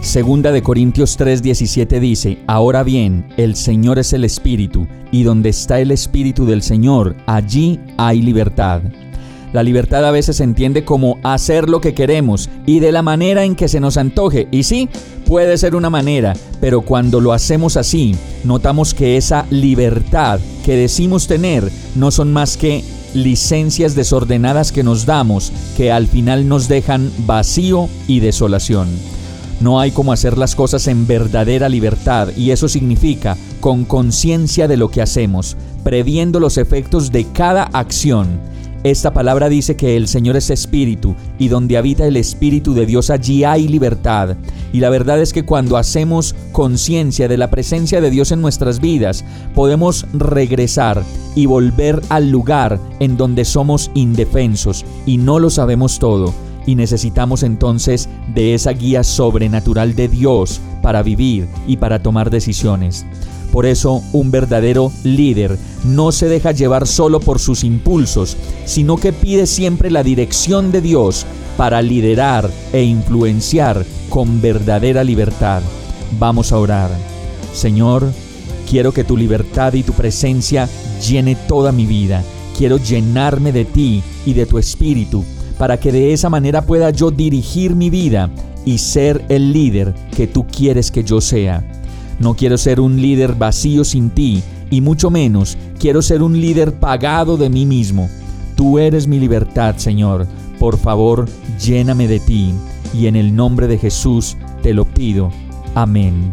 Segunda de Corintios 3:17 dice, Ahora bien, el Señor es el Espíritu, y donde está el Espíritu del Señor, allí hay libertad. La libertad a veces se entiende como hacer lo que queremos y de la manera en que se nos antoje. Y sí, puede ser una manera, pero cuando lo hacemos así, notamos que esa libertad que decimos tener no son más que licencias desordenadas que nos damos, que al final nos dejan vacío y desolación. No hay como hacer las cosas en verdadera libertad y eso significa con conciencia de lo que hacemos, previendo los efectos de cada acción. Esta palabra dice que el Señor es espíritu y donde habita el espíritu de Dios allí hay libertad. Y la verdad es que cuando hacemos conciencia de la presencia de Dios en nuestras vidas, podemos regresar y volver al lugar en donde somos indefensos y no lo sabemos todo y necesitamos entonces de esa guía sobrenatural de Dios para vivir y para tomar decisiones. Por eso un verdadero líder no se deja llevar solo por sus impulsos, sino que pide siempre la dirección de Dios para liderar e influenciar con verdadera libertad. Vamos a orar. Señor, quiero que tu libertad y tu presencia llene toda mi vida. Quiero llenarme de ti y de tu espíritu para que de esa manera pueda yo dirigir mi vida y ser el líder que tú quieres que yo sea. No quiero ser un líder vacío sin ti, y mucho menos quiero ser un líder pagado de mí mismo. Tú eres mi libertad, Señor. Por favor, lléname de ti, y en el nombre de Jesús te lo pido. Amén.